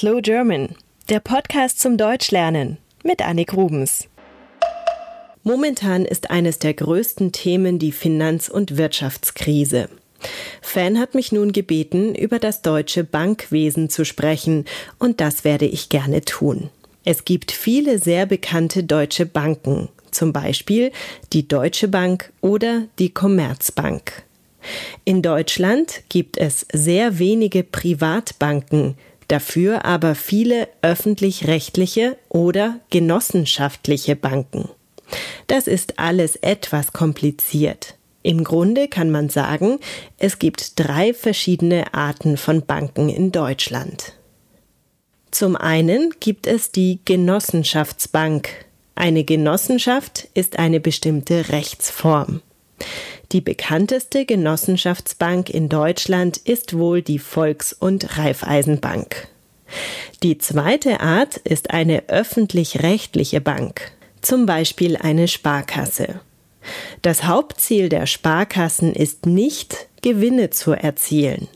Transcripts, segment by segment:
Slow German, der Podcast zum Deutschlernen mit Annik Rubens. Momentan ist eines der größten Themen die Finanz- und Wirtschaftskrise. Fan hat mich nun gebeten, über das deutsche Bankwesen zu sprechen, und das werde ich gerne tun. Es gibt viele sehr bekannte deutsche Banken, zum Beispiel die Deutsche Bank oder die Commerzbank. In Deutschland gibt es sehr wenige Privatbanken, dafür aber viele öffentlich-rechtliche oder genossenschaftliche Banken. Das ist alles etwas kompliziert. Im Grunde kann man sagen, es gibt drei verschiedene Arten von Banken in Deutschland. Zum einen gibt es die Genossenschaftsbank. Eine Genossenschaft ist eine bestimmte Rechtsform. Die bekannteste Genossenschaftsbank in Deutschland ist wohl die Volks- und Raiffeisenbank. Die zweite Art ist eine öffentlich-rechtliche Bank, zum Beispiel eine Sparkasse. Das Hauptziel der Sparkassen ist nicht, Gewinne zu erzielen.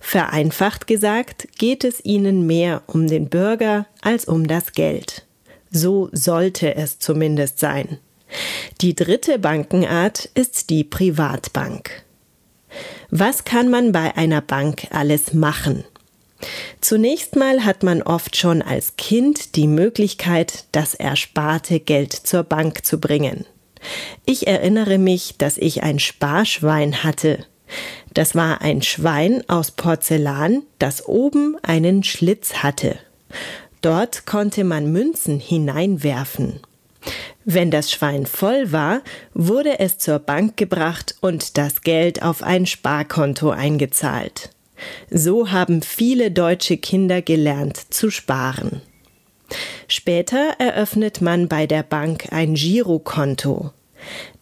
Vereinfacht gesagt geht es ihnen mehr um den Bürger als um das Geld. So sollte es zumindest sein. Die dritte Bankenart ist die Privatbank. Was kann man bei einer Bank alles machen? Zunächst mal hat man oft schon als Kind die Möglichkeit, das ersparte Geld zur Bank zu bringen. Ich erinnere mich, dass ich ein Sparschwein hatte. Das war ein Schwein aus Porzellan, das oben einen Schlitz hatte. Dort konnte man Münzen hineinwerfen. Wenn das Schwein voll war, wurde es zur Bank gebracht und das Geld auf ein Sparkonto eingezahlt. So haben viele deutsche Kinder gelernt zu sparen. Später eröffnet man bei der Bank ein Girokonto.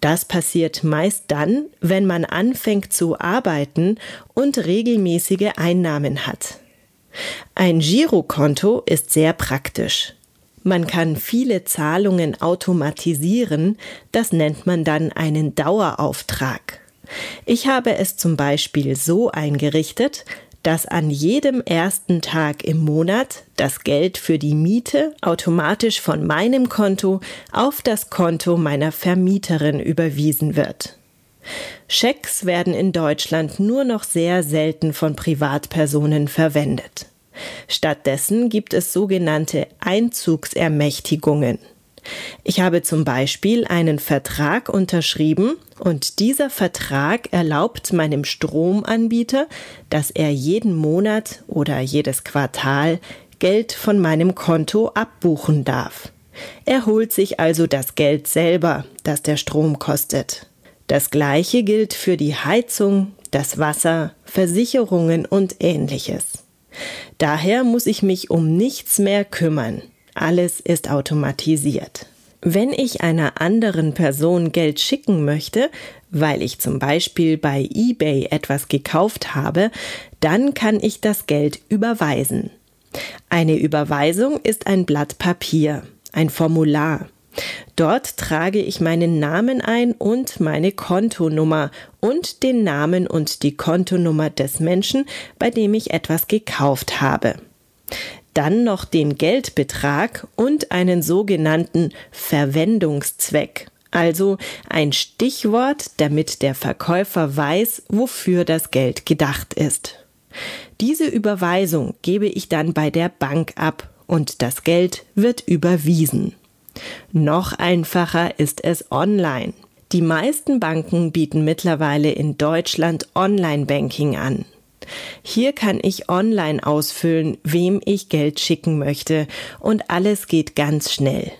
Das passiert meist dann, wenn man anfängt zu arbeiten und regelmäßige Einnahmen hat. Ein Girokonto ist sehr praktisch. Man kann viele Zahlungen automatisieren, das nennt man dann einen Dauerauftrag. Ich habe es zum Beispiel so eingerichtet, dass an jedem ersten Tag im Monat das Geld für die Miete automatisch von meinem Konto auf das Konto meiner Vermieterin überwiesen wird. Schecks werden in Deutschland nur noch sehr selten von Privatpersonen verwendet. Stattdessen gibt es sogenannte Einzugsermächtigungen. Ich habe zum Beispiel einen Vertrag unterschrieben und dieser Vertrag erlaubt meinem Stromanbieter, dass er jeden Monat oder jedes Quartal Geld von meinem Konto abbuchen darf. Er holt sich also das Geld selber, das der Strom kostet. Das gleiche gilt für die Heizung, das Wasser, Versicherungen und ähnliches. Daher muss ich mich um nichts mehr kümmern. Alles ist automatisiert. Wenn ich einer anderen Person Geld schicken möchte, weil ich zum Beispiel bei eBay etwas gekauft habe, dann kann ich das Geld überweisen. Eine Überweisung ist ein Blatt Papier, ein Formular. Dort trage ich meinen Namen ein und meine Kontonummer und den Namen und die Kontonummer des Menschen, bei dem ich etwas gekauft habe dann noch den Geldbetrag und einen sogenannten Verwendungszweck, also ein Stichwort, damit der Verkäufer weiß, wofür das Geld gedacht ist. Diese Überweisung gebe ich dann bei der Bank ab und das Geld wird überwiesen. Noch einfacher ist es online. Die meisten Banken bieten mittlerweile in Deutschland Online-Banking an. Hier kann ich online ausfüllen, wem ich Geld schicken möchte, und alles geht ganz schnell.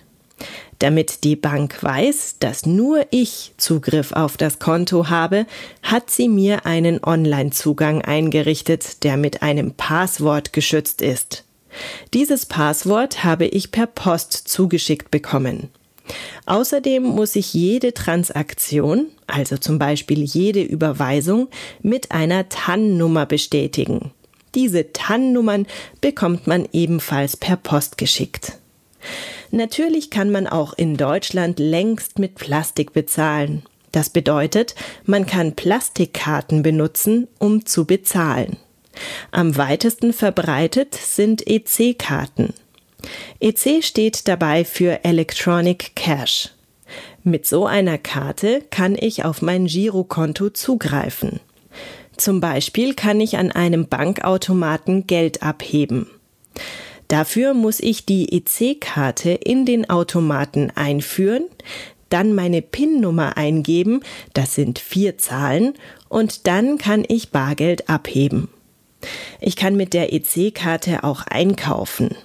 Damit die Bank weiß, dass nur ich Zugriff auf das Konto habe, hat sie mir einen Online-Zugang eingerichtet, der mit einem Passwort geschützt ist. Dieses Passwort habe ich per Post zugeschickt bekommen. Außerdem muss ich jede Transaktion, also zum Beispiel jede Überweisung, mit einer TAN-Nummer bestätigen. Diese TAN-Nummern bekommt man ebenfalls per Post geschickt. Natürlich kann man auch in Deutschland längst mit Plastik bezahlen. Das bedeutet, man kann Plastikkarten benutzen, um zu bezahlen. Am weitesten verbreitet sind EC-Karten. EC steht dabei für Electronic Cash. Mit so einer Karte kann ich auf mein Girokonto zugreifen. Zum Beispiel kann ich an einem Bankautomaten Geld abheben. Dafür muss ich die EC-Karte in den Automaten einführen, dann meine PIN-Nummer eingeben, das sind vier Zahlen, und dann kann ich Bargeld abheben. Ich kann mit der EC-Karte auch einkaufen.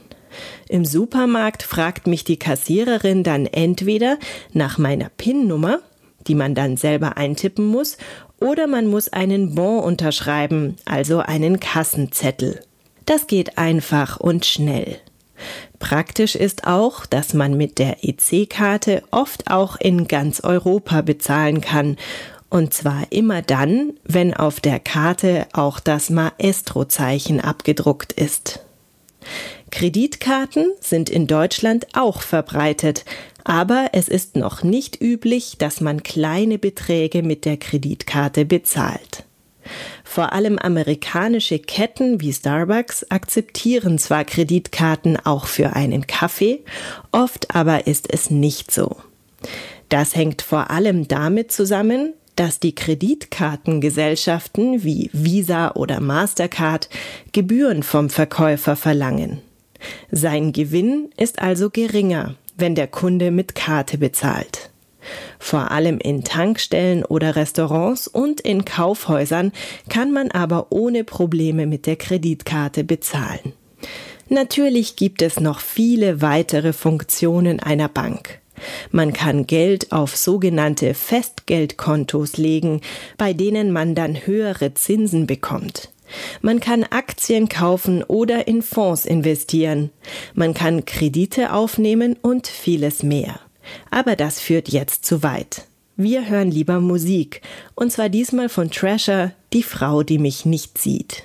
Im Supermarkt fragt mich die Kassiererin dann entweder nach meiner PIN-Nummer, die man dann selber eintippen muss, oder man muss einen Bon unterschreiben, also einen Kassenzettel. Das geht einfach und schnell. Praktisch ist auch, dass man mit der EC-Karte oft auch in ganz Europa bezahlen kann und zwar immer dann, wenn auf der Karte auch das Maestro-Zeichen abgedruckt ist. Kreditkarten sind in Deutschland auch verbreitet, aber es ist noch nicht üblich, dass man kleine Beträge mit der Kreditkarte bezahlt. Vor allem amerikanische Ketten wie Starbucks akzeptieren zwar Kreditkarten auch für einen Kaffee, oft aber ist es nicht so. Das hängt vor allem damit zusammen, dass die Kreditkartengesellschaften wie Visa oder Mastercard Gebühren vom Verkäufer verlangen. Sein Gewinn ist also geringer, wenn der Kunde mit Karte bezahlt. Vor allem in Tankstellen oder Restaurants und in Kaufhäusern kann man aber ohne Probleme mit der Kreditkarte bezahlen. Natürlich gibt es noch viele weitere Funktionen einer Bank. Man kann Geld auf sogenannte Festgeldkontos legen, bei denen man dann höhere Zinsen bekommt. Man kann Aktien kaufen oder in Fonds investieren. Man kann Kredite aufnehmen und vieles mehr. Aber das führt jetzt zu weit. Wir hören lieber Musik, und zwar diesmal von Trasher, die Frau, die mich nicht sieht.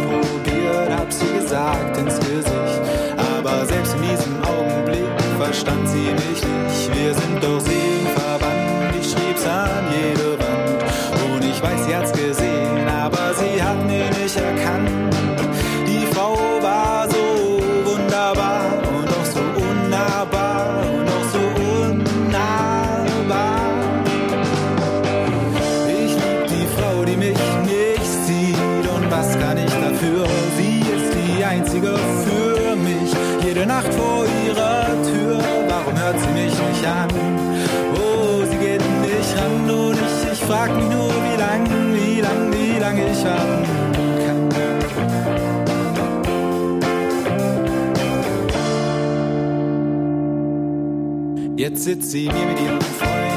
mich an? Oh, sie geht nicht ran und ich, ich frag mich nur, wie lang, wie lang, wie lang ich kann. Jetzt sitzt sie mir mit ihrem Freund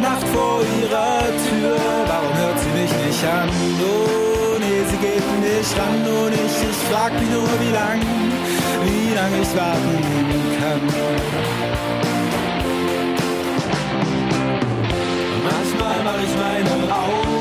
Nacht vor ihrer Tür. Warum hört sie mich nicht an? Oh, nee, sie geht nicht ran und ich, ich frag mich nur, wie lang, wie lang ich warten kann. Manchmal mach ich meine Augen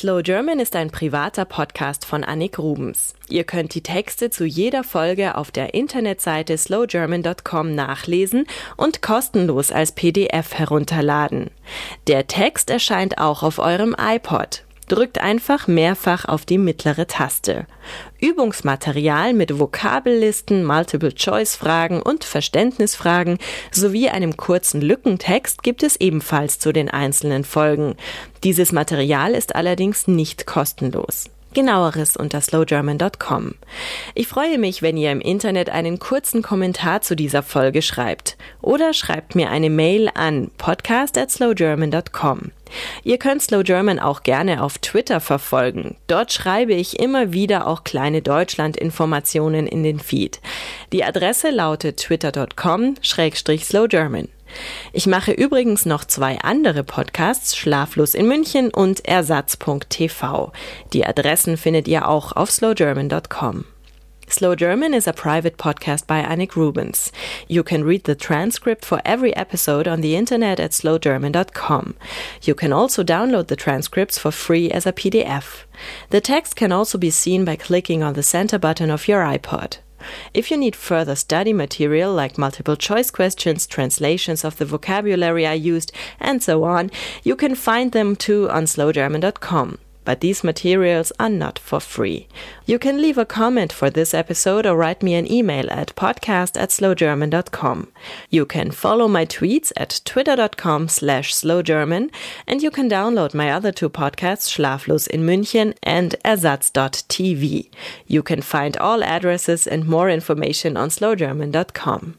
Slow German ist ein privater Podcast von Annik Rubens. Ihr könnt die Texte zu jeder Folge auf der Internetseite slowgerman.com nachlesen und kostenlos als PDF herunterladen. Der Text erscheint auch auf eurem iPod. Drückt einfach mehrfach auf die mittlere Taste. Übungsmaterial mit Vokabellisten, Multiple-Choice-Fragen und Verständnisfragen sowie einem kurzen Lückentext gibt es ebenfalls zu den einzelnen Folgen. Dieses Material ist allerdings nicht kostenlos. Genaueres unter slowgerman.com. Ich freue mich, wenn ihr im Internet einen kurzen Kommentar zu dieser Folge schreibt oder schreibt mir eine Mail an podcast at slowgerman.com. Ihr könnt Slow German auch gerne auf Twitter verfolgen. Dort schreibe ich immer wieder auch kleine Deutschland-Informationen in den Feed. Die Adresse lautet twitter.com-slowgerman. Ich mache übrigens noch zwei andere Podcasts, Schlaflos in München und Ersatz.tv. Die Adressen findet ihr auch auf slowgerman.com. Slow German is a private podcast by Annik Rubens. You can read the transcript for every episode on the internet at slowgerman.com. You can also download the transcripts for free as a PDF. The text can also be seen by clicking on the center button of your iPod. If you need further study material like multiple choice questions, translations of the vocabulary I used, and so on, you can find them too on slowgerman.com. But these materials are not for free. You can leave a comment for this episode or write me an email at podcast at slowgerman.com. You can follow my tweets at twitter.com slash slowgerman and you can download my other two podcasts, Schlaflos in München and Ersatz.tv. You can find all addresses and more information on slowgerman.com.